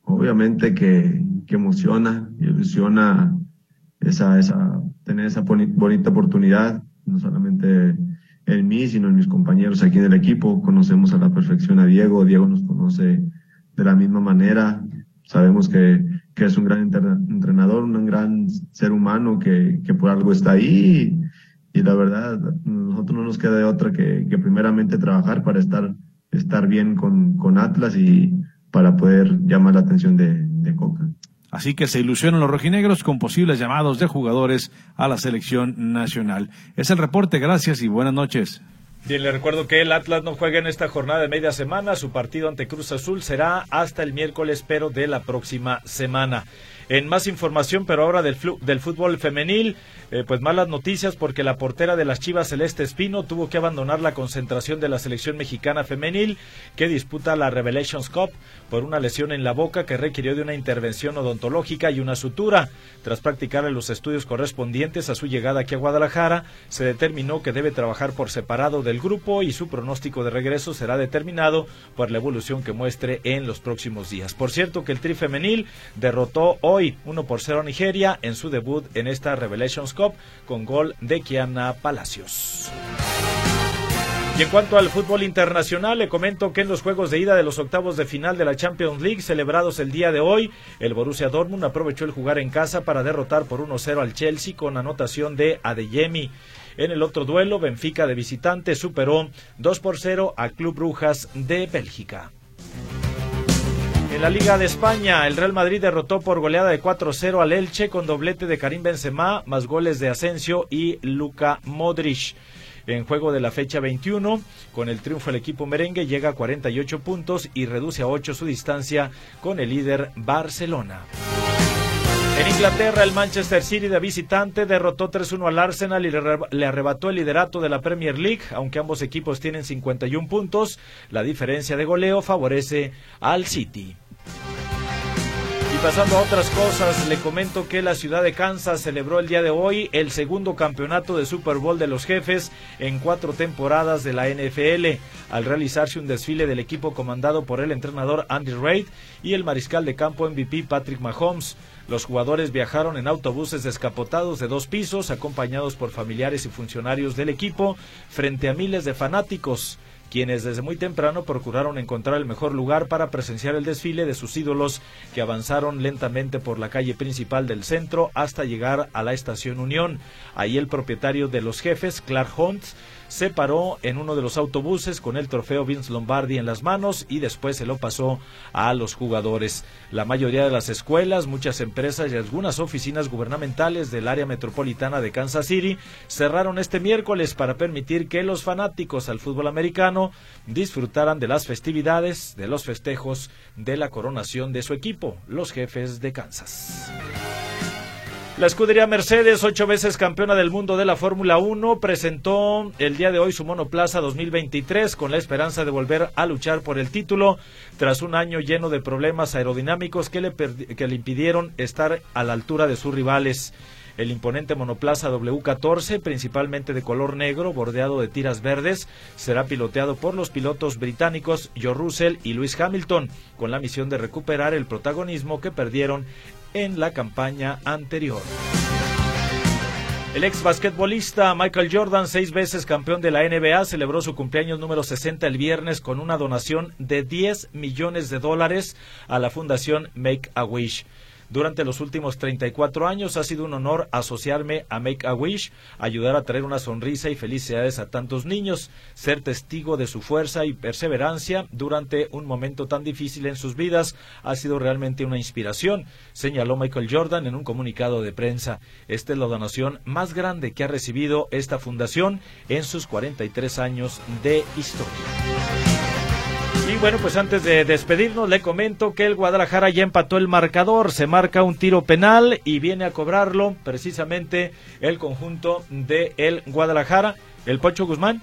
Obviamente que, que emociona, ilusiona esa, esa, tener esa bonita oportunidad, no solamente en mí, sino en mis compañeros aquí en el equipo. Conocemos a la perfección a Diego, Diego nos conoce de la misma manera, sabemos que, que es un gran entrenador, un gran ser humano que, que por algo está ahí. Y, la verdad, nosotros no nos queda de otra que, que primeramente trabajar para estar, estar bien con, con Atlas y para poder llamar la atención de, de Coca. Así que se ilusionan los rojinegros con posibles llamados de jugadores a la selección nacional. Es el reporte, gracias y buenas noches. Bien, le recuerdo que el Atlas no juega en esta jornada de media semana. Su partido ante Cruz Azul será hasta el miércoles, pero de la próxima semana. En más información, pero ahora del, del fútbol femenil, eh, pues malas noticias porque la portera de las Chivas Celeste Espino tuvo que abandonar la concentración de la selección mexicana femenil que disputa la Revelations Cup por una lesión en la boca que requirió de una intervención odontológica y una sutura. Tras practicar los estudios correspondientes a su llegada aquí a Guadalajara, se determinó que debe trabajar por separado del grupo y su pronóstico de regreso será determinado por la evolución que muestre en los próximos días. Por cierto que el Tri femenil derrotó hoy 1 por 0 a Nigeria en su debut en esta Revelations Cup con gol de Kiana Palacios. Y en cuanto al fútbol internacional, le comento que en los juegos de ida de los octavos de final de la Champions League celebrados el día de hoy, el Borussia Dortmund aprovechó el jugar en casa para derrotar por 1-0 al Chelsea con anotación de Adeyemi. En el otro duelo, Benfica de visitante superó 2 por 0 a Club Brujas de Bélgica. En la Liga de España, el Real Madrid derrotó por goleada de 4-0 al Elche con doblete de Karim Benzema, más goles de Asensio y Luka Modric. En juego de la fecha 21, con el triunfo el equipo merengue llega a 48 puntos y reduce a 8 su distancia con el líder Barcelona. En Inglaterra, el Manchester City de visitante derrotó 3-1 al Arsenal y le arrebató el liderato de la Premier League, aunque ambos equipos tienen 51 puntos. La diferencia de goleo favorece al City pasando a otras cosas, le comento que la ciudad de Kansas celebró el día de hoy el segundo campeonato de Super Bowl de los jefes en cuatro temporadas de la NFL, al realizarse un desfile del equipo comandado por el entrenador Andy Reid y el mariscal de campo MVP Patrick Mahomes. Los jugadores viajaron en autobuses descapotados de dos pisos, acompañados por familiares y funcionarios del equipo, frente a miles de fanáticos quienes desde muy temprano procuraron encontrar el mejor lugar para presenciar el desfile de sus ídolos que avanzaron lentamente por la calle principal del centro hasta llegar a la estación Unión. Ahí el propietario de los jefes, Clark Hunt, se paró en uno de los autobuses con el trofeo Vince Lombardi en las manos y después se lo pasó a los jugadores. La mayoría de las escuelas, muchas empresas y algunas oficinas gubernamentales del área metropolitana de Kansas City cerraron este miércoles para permitir que los fanáticos al fútbol americano disfrutaran de las festividades, de los festejos de la coronación de su equipo, los jefes de Kansas. La escudería Mercedes, ocho veces campeona del mundo de la Fórmula 1, presentó el día de hoy su monoplaza 2023 con la esperanza de volver a luchar por el título tras un año lleno de problemas aerodinámicos que le, que le impidieron estar a la altura de sus rivales. El imponente monoplaza W14, principalmente de color negro, bordeado de tiras verdes, será piloteado por los pilotos británicos Joe Russell y Lewis Hamilton, con la misión de recuperar el protagonismo que perdieron en la campaña anterior. El ex basquetbolista Michael Jordan, seis veces campeón de la NBA, celebró su cumpleaños número 60 el viernes con una donación de 10 millones de dólares a la fundación Make a Wish. Durante los últimos 34 años ha sido un honor asociarme a Make a Wish, ayudar a traer una sonrisa y felicidades a tantos niños, ser testigo de su fuerza y perseverancia durante un momento tan difícil en sus vidas ha sido realmente una inspiración, señaló Michael Jordan en un comunicado de prensa. Esta es la donación más grande que ha recibido esta fundación en sus 43 años de historia. Bueno, pues antes de despedirnos, le comento que el Guadalajara ya empató el marcador, se marca un tiro penal y viene a cobrarlo precisamente el conjunto de el Guadalajara, el Pocho Guzmán.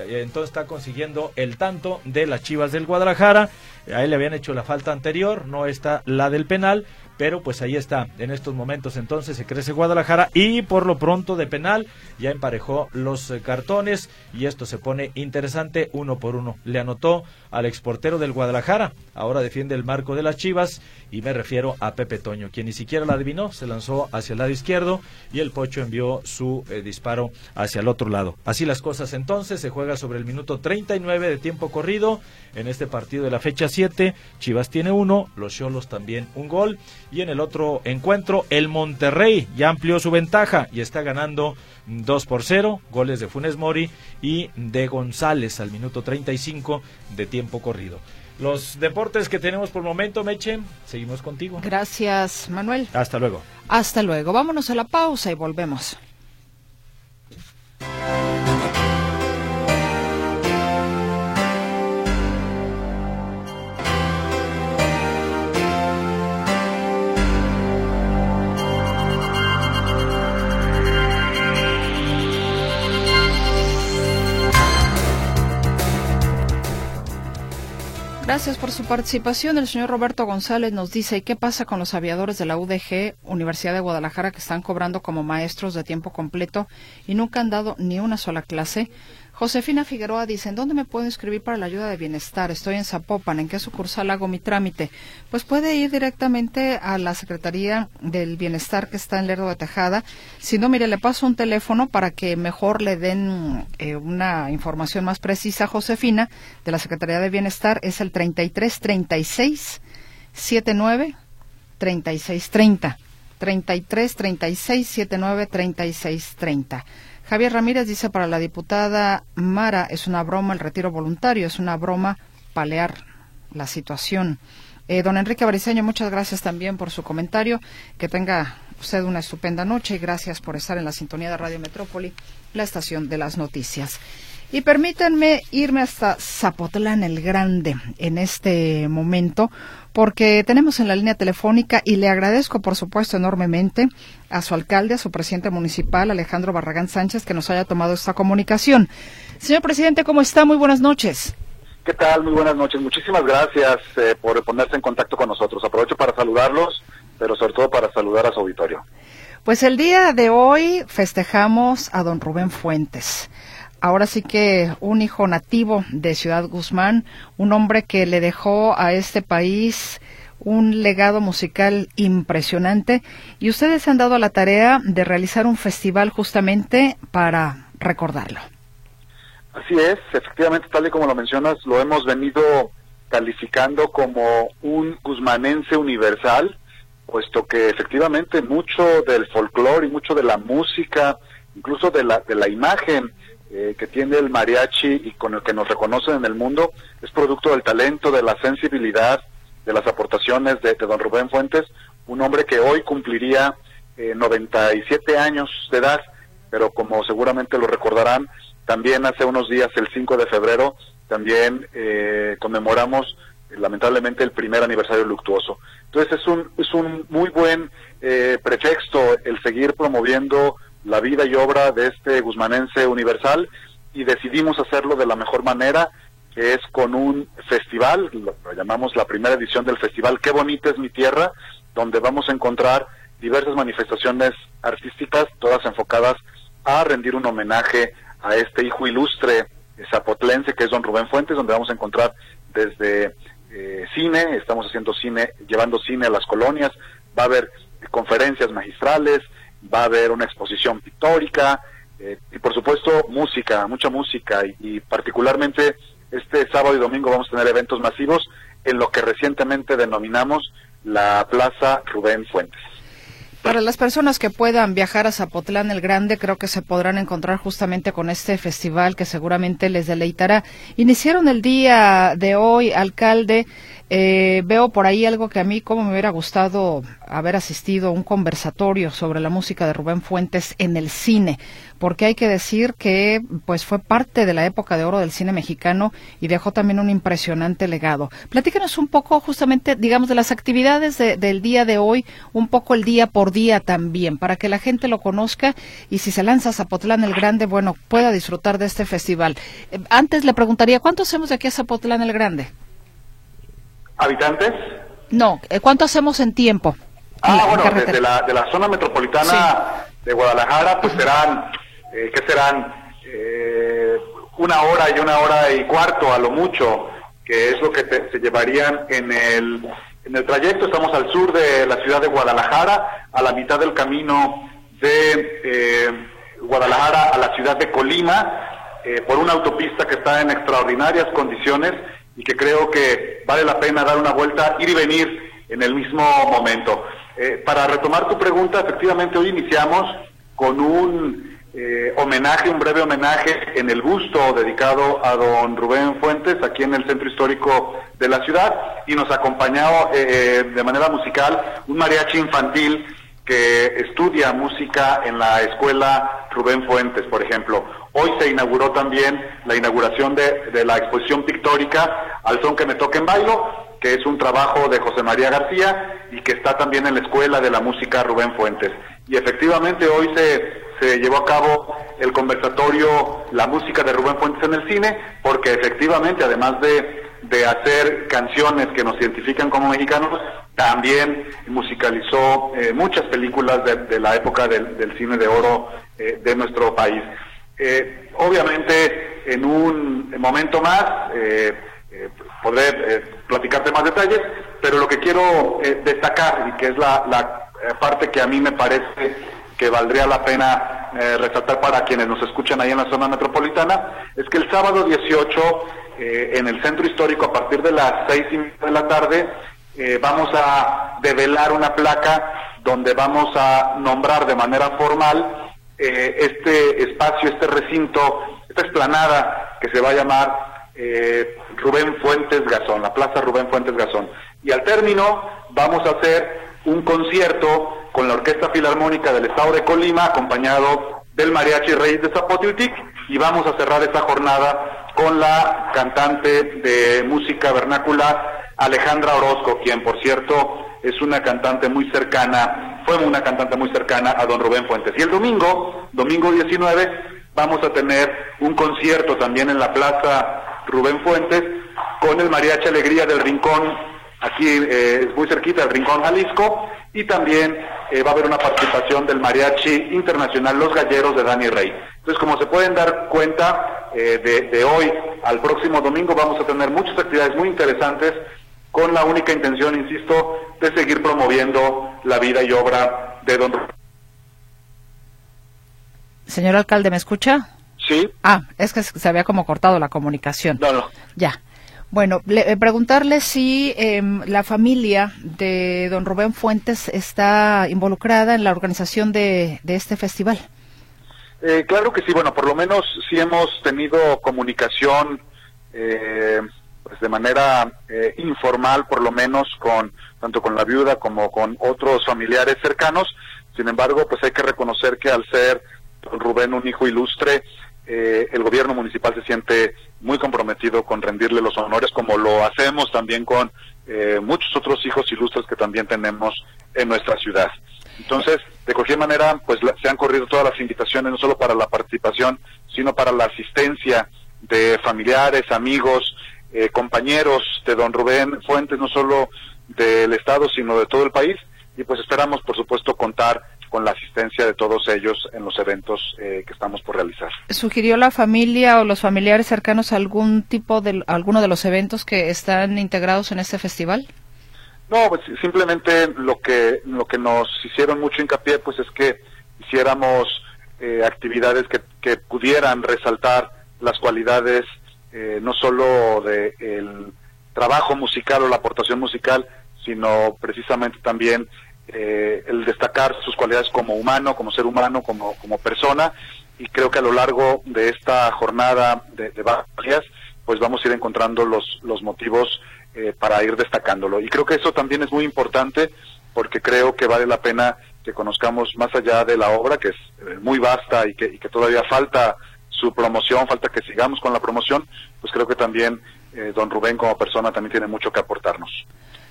Entonces está consiguiendo el tanto de las Chivas del Guadalajara. A él le habían hecho la falta anterior, no está la del penal, pero pues ahí está, en estos momentos entonces se crece Guadalajara y por lo pronto de penal ya emparejó los eh, cartones y esto se pone interesante uno por uno. Le anotó al exportero del Guadalajara, ahora defiende el marco de las Chivas y me refiero a Pepe Toño, quien ni siquiera la adivinó, se lanzó hacia el lado izquierdo y el Pocho envió su eh, disparo hacia el otro lado. Así las cosas entonces, se juega sobre el minuto 39 de tiempo corrido. En este partido de la fecha 7, Chivas tiene uno, los Cholos también un gol. Y en el otro encuentro, el Monterrey ya amplió su ventaja y está ganando 2 por 0, goles de Funes Mori y de González al minuto 35 de tiempo corrido. Los deportes que tenemos por el momento, Meche, seguimos contigo. Gracias, Manuel. Hasta luego. Hasta luego. Vámonos a la pausa y volvemos. Gracias por su participación. El señor Roberto González nos dice, ¿y qué pasa con los aviadores de la UDG, Universidad de Guadalajara, que están cobrando como maestros de tiempo completo y nunca han dado ni una sola clase? Josefina Figueroa dice, ¿en dónde me puedo inscribir para la ayuda de bienestar? Estoy en Zapopan, ¿en qué sucursal hago mi trámite? Pues puede ir directamente a la Secretaría del Bienestar que está en Lerdo de Tejada. Si no, mire, le paso un teléfono para que mejor le den eh, una información más precisa. Josefina, de la Secretaría de Bienestar, es el 33 36 79 36 30. 33 36 79 36 30. Javier Ramírez dice para la diputada Mara es una broma el retiro voluntario, es una broma palear la situación. Eh, don Enrique Bariseño, muchas gracias también por su comentario. Que tenga usted una estupenda noche y gracias por estar en la sintonía de Radio Metrópoli, la estación de las noticias. Y permítanme irme hasta Zapotlán el Grande en este momento, porque tenemos en la línea telefónica y le agradezco, por supuesto, enormemente a su alcalde, a su presidente municipal, Alejandro Barragán Sánchez, que nos haya tomado esta comunicación. Señor presidente, ¿cómo está? Muy buenas noches. ¿Qué tal? Muy buenas noches. Muchísimas gracias eh, por ponerse en contacto con nosotros. Aprovecho para saludarlos, pero sobre todo para saludar a su auditorio. Pues el día de hoy festejamos a don Rubén Fuentes ahora sí que un hijo nativo de Ciudad Guzmán, un hombre que le dejó a este país un legado musical impresionante y ustedes han dado la tarea de realizar un festival justamente para recordarlo. Así es, efectivamente, tal y como lo mencionas, lo hemos venido calificando como un guzmanense universal, puesto que efectivamente mucho del folclore y mucho de la música, incluso de la, de la imagen eh, que tiene el mariachi y con el que nos reconocen en el mundo es producto del talento, de la sensibilidad, de las aportaciones de, don Rubén Fuentes, un hombre que hoy cumpliría 97 eh, años de edad, pero como seguramente lo recordarán, también hace unos días, el 5 de febrero, también eh, conmemoramos lamentablemente el primer aniversario luctuoso. Entonces es un, es un muy buen pretexto el seguir promoviendo la vida y obra de este guzmanense universal y decidimos hacerlo de la mejor manera, que es con un festival, lo, llamamos la primera edición del festival Qué bonita es mi tierra, donde vamos a encontrar diversas manifestaciones artísticas, todas enfocadas a rendir un homenaje a este hijo ilustre zapotlense que es don Rubén Fuentes, donde vamos a encontrar desde eh, cine, estamos haciendo cine, llevando cine a las colonias, va a haber conferencias magistrales, va a haber una exposición pictórica eh, y por supuesto música, mucha música y, particularmente este sábado y domingo vamos a tener eventos masivos en lo que recientemente denominamos la Plaza Rubén Fuentes. Para las personas que puedan viajar a Zapotlán el Grande, creo que se podrán encontrar justamente con este festival que seguramente les deleitará. Iniciaron el día de hoy, alcalde, eh, veo por ahí algo que a mí como me hubiera gustado haber asistido a un conversatorio sobre la música de Rubén Fuentes en el cine, porque hay que decir que pues fue parte de la época de oro del cine mexicano y dejó también un impresionante legado. Platícanos un poco justamente, digamos, de las actividades del día de hoy, un poco el día por día también, para que la gente lo conozca y si se lanza Zapotlán el Grande, bueno, pueda disfrutar de este festival. Eh, antes le preguntaría, ¿cuánto hacemos de aquí a Zapotlán el Grande? Habitantes? No, eh, ¿cuánto hacemos en tiempo? Ah, bueno, desde la, de la zona metropolitana de Guadalajara, pues serán, eh, ¿qué serán? Eh, una hora y una hora y cuarto a lo mucho, que es lo que se llevarían en el, en el trayecto. Estamos al sur de la ciudad de Guadalajara, a la mitad del camino de eh, Guadalajara a la ciudad de Colima, por una autopista que está en extraordinarias condiciones y que creo que vale la pena dar una vuelta, ir y venir en el mismo momento. Eh, para retomar tu pregunta, efectivamente hoy iniciamos con un eh, homenaje, un breve homenaje en el busto dedicado a don Rubén Fuentes aquí en el centro histórico de la ciudad y nos acompañó eh, de manera musical un mariachi infantil que estudia música en la escuela Rubén Fuentes, por ejemplo. Hoy se inauguró también la inauguración de, de la exposición pictórica Al son que me toque en bailo, que es un trabajo de José María García y que está también en la Escuela de la Música Rubén Fuentes. Y efectivamente hoy se, se llevó a cabo el conversatorio La música de Rubén Fuentes en el cine, porque efectivamente, además de, de hacer canciones que nos identifican como mexicanos, también musicalizó eh, muchas películas de, la época del, cine de oro eh, de nuestro país. Eh, obviamente, en un momento más, podré eh, platicarte más detalles, pero lo que quiero eh, destacar y que es la, eh, parte que a mí me parece que valdría la pena resaltar para quienes nos escuchan ahí en la zona metropolitana, es que el sábado 18 en el centro histórico a partir de las seis y media de la tarde vamos a develar una placa donde vamos a nombrar de manera formal este espacio, este recinto, esta explanada que se va a llamar eh, Rubén Fuentes Gazón, la Plaza Rubén Fuentes Gazón. Y al término vamos a hacer un concierto con la Orquesta Filarmónica del Estado de Colima, acompañado del Mariachi Reyes de Zapotiltic, y vamos a cerrar esta jornada con la cantante de música vernácula Alejandra Orozco, quien por cierto es una cantante muy cercana, fue una cantante muy cercana a don Rubén Fuentes. Y el domingo, domingo 19, vamos a tener un concierto también en la Plaza Rubén Fuentes, con el Mariachi Alegría del Rincón, aquí eh, muy cerquita del Rincón Jalisco, y también eh, va a haber una participación del Mariachi Internacional Los Galleros de Dani Rey. Entonces, como se pueden dar cuenta, eh, de, hoy al próximo domingo vamos a tener muchas actividades muy interesantes con la única intención, insisto, de seguir promoviendo la vida y obra de don Señor alcalde, ¿me escucha? Sí. Ah, es que se había como cortado la comunicación. No, no. Ya. Bueno, eh, preguntarle si em, la familia de don Rubén Fuentes está involucrada en la organización de, este festival. Eh, claro que sí, bueno, por lo menos sí hemos tenido comunicación eh, pues de manera informal, por lo menos con tanto con la viuda como con otros familiares cercanos. Sin embargo, pues hay que reconocer que al ser Rubén un hijo ilustre, eh, el gobierno municipal se siente muy comprometido con rendirle los honores, como lo hacemos también con eh, muchos otros hijos ilustres que también tenemos en nuestra ciudad. Entonces, de cualquier manera, pues se han corrido todas las invitaciones, no solo para la participación, sino para la asistencia de familiares, amigos, eh, compañeros de don Rubén Fuentes, no solo del Estado, sino de todo el país. Y pues esperamos, por supuesto, contar con la asistencia de todos ellos en los eventos eh, que estamos por realizar. ¿Sugirió la familia o los familiares cercanos algún tipo de alguno de los eventos que están integrados en este festival? No, pues simplemente lo que lo que nos hicieron mucho hincapié pues es que hiciéramos eh, actividades que, que, pudieran resaltar las cualidades eh, no solo del el trabajo musical o la aportación musical, sino precisamente también eh, el destacar sus cualidades como humano, como ser humano, como, como persona, y creo que a lo largo de esta jornada de, de varias, pues vamos a ir encontrando los, los motivos eh, para ir destacándolo. Y creo que eso también es muy importante porque creo que vale la pena que conozcamos más allá de la obra, que es eh, muy vasta y que, y que todavía falta su promoción, falta que sigamos con la promoción, pues creo que también don Rubén como persona también tiene mucho que aportarnos.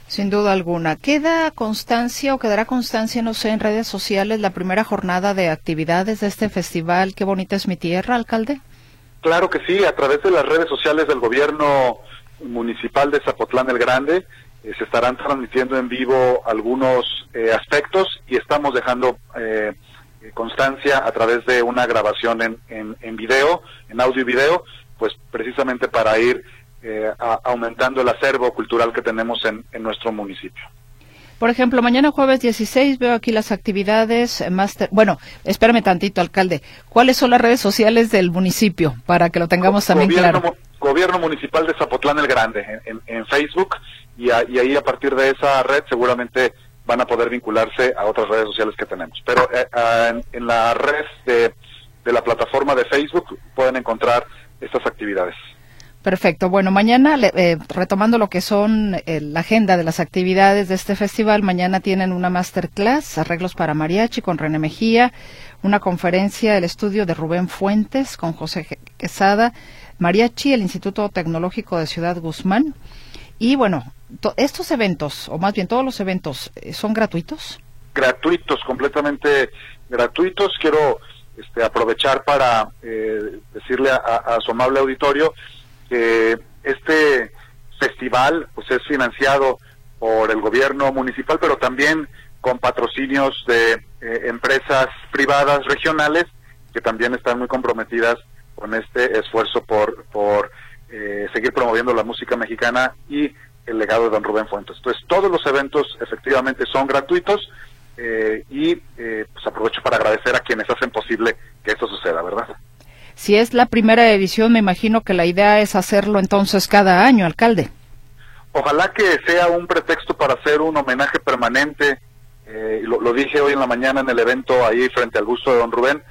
Sin duda alguna. ¿Queda constancia o quedará constancia, no sé, en redes sociales la primera jornada de actividades de este festival? Qué bonita es mi tierra, alcalde. Claro que sí, a través de las redes sociales del gobierno municipal de Zapotlán el Grande eh, se estarán transmitiendo en vivo algunos eh, aspectos y estamos dejando eh, constancia a través de una grabación en, en, en video, en audio y video, pues precisamente para ir eh, aumentando el acervo cultural que tenemos en, nuestro municipio. Por ejemplo, mañana jueves 16 veo aquí las actividades. Eh, bueno, espérame tantito, alcalde. ¿Cuáles son las redes sociales del municipio para que lo tengamos también gobierno, claro? Gobierno Municipal de Zapotlán el Grande en, Facebook y, ahí a partir de esa red seguramente van a poder vincularse a otras redes sociales que tenemos. Pero eh, en, la red de, la plataforma de Facebook pueden encontrar estas actividades. Perfecto. Bueno, mañana, eh, retomando lo que son eh, la agenda de las actividades de este festival, mañana tienen una masterclass, arreglos para mariachi con René Mejía, una conferencia, el estudio de Rubén Fuentes con José Quesada, mariachi, el Instituto Tecnológico de Ciudad Guzmán. Y bueno, estos eventos, o más bien todos los eventos, eh, ¿son gratuitos? Gratuitos, completamente gratuitos. Quiero este, aprovechar para eh, decirle a, su amable auditorio que este festival pues es financiado por el gobierno municipal, pero también con patrocinios de eh, empresas privadas regionales que también están muy comprometidas con este esfuerzo por, por seguir promoviendo la música mexicana y el legado de don Rubén Fuentes. Entonces, todos los eventos efectivamente son gratuitos eh, y eh, pues aprovecho para agradecer a quienes hacen posible que esto suceda, ¿verdad? Si es la primera edición, me imagino que la idea es hacerlo entonces cada año, alcalde. Ojalá que sea un pretexto para hacer un homenaje permanente. Eh, lo, lo, dije hoy en la mañana en el evento ahí frente al gusto de don Rubén.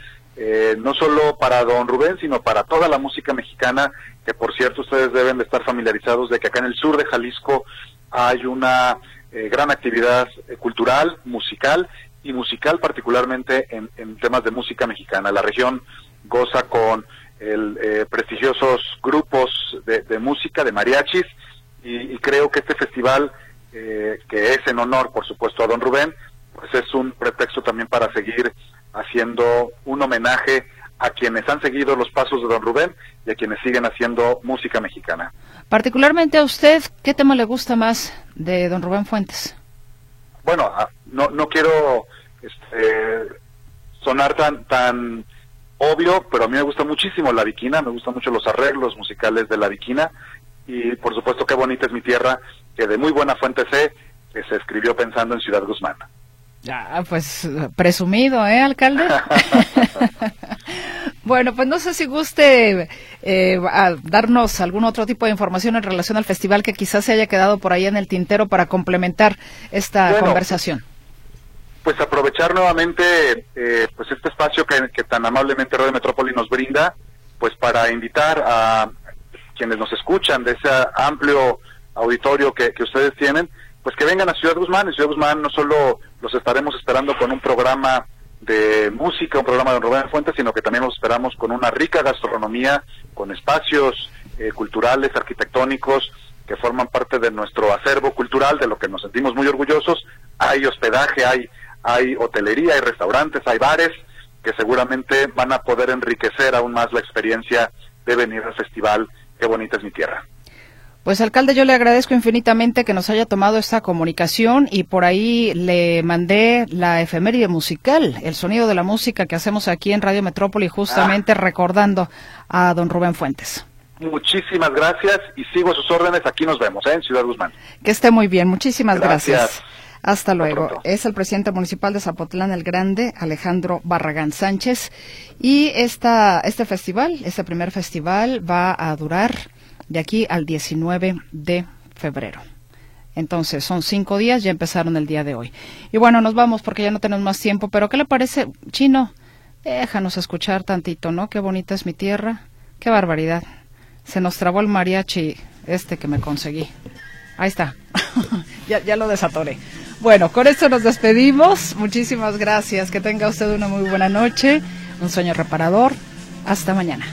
no solo para don Rubén, sino para toda la música mexicana que por cierto ustedes deben de estar familiarizados de que acá en el sur de Jalisco hay una eh, gran actividad eh, cultural, musical y musical particularmente en, temas de música mexicana. La región goza con el, eh, prestigiosos grupos de, música, de mariachis, y, creo que este festival, que es en honor, por supuesto, a don Rubén, pues es un pretexto también para seguir haciendo un homenaje a quienes han seguido los pasos de don Rubén y a quienes siguen haciendo música mexicana. Particularmente a usted, ¿qué tema le gusta más de don Rubén Fuentes? Bueno, ah, no, no quiero este, sonar tan, tan obvio, pero a mí me gusta muchísimo la viquina, me gustan mucho los arreglos musicales de la viquina y por supuesto qué bonita es mi tierra, que de muy buena fuente sé que se escribió pensando en Ciudad Guzmán. Ya, pues presumido, ¿eh, alcalde? bueno, pues no sé si guste eh, darnos algún otro tipo de información en relación al festival que quizás se haya quedado por ahí en el tintero para complementar esta conversación. Pues aprovechar nuevamente eh, pues este espacio que, tan amablemente Radio Metrópoli nos brinda, pues para invitar a quienes nos escuchan de ese amplio auditorio que, que ustedes tienen, pues que vengan a Ciudad Guzmán. En Ciudad Guzmán no solo los estaremos esperando con un programa de música, un programa de Rubén Fuentes, sino que también los esperamos con una rica gastronomía, con espacios eh, culturales, arquitectónicos, que forman parte de nuestro acervo cultural, de lo que nos sentimos muy orgullosos. Hay hospedaje, hay, hay hotelería, hay restaurantes, hay bares, que seguramente van a poder enriquecer aún más la experiencia de venir al festival Qué bonita es mi tierra. Pues alcalde, yo le agradezco infinitamente que nos haya tomado esta comunicación y por ahí le mandé la efeméride musical, el sonido de la música que hacemos aquí en Radio Metrópoli, justamente ah. recordando a don Rubén Fuentes. Muchísimas gracias y sigo a sus órdenes. Aquí nos vemos ¿eh? en Ciudad Guzmán. Que esté muy bien. Muchísimas gracias. Hasta luego. Es el presidente municipal de Zapotlán el Grande, Alejandro Barragán Sánchez. Y esta, este festival, este primer festival, va a durar de aquí al 19 de febrero. Entonces, son cinco días, ya empezaron el día de hoy. Y bueno, nos vamos porque ya no tenemos más tiempo, pero ¿qué le parece, Chino? Déjanos escuchar tantito, ¿no? Qué bonita es mi tierra, qué barbaridad. Se nos trabó el mariachi este que me conseguí. Ahí está, ya, ya lo desatoré. Bueno, con esto nos despedimos. Muchísimas gracias. Que tenga usted una muy buena noche, un sueño reparador. Hasta mañana.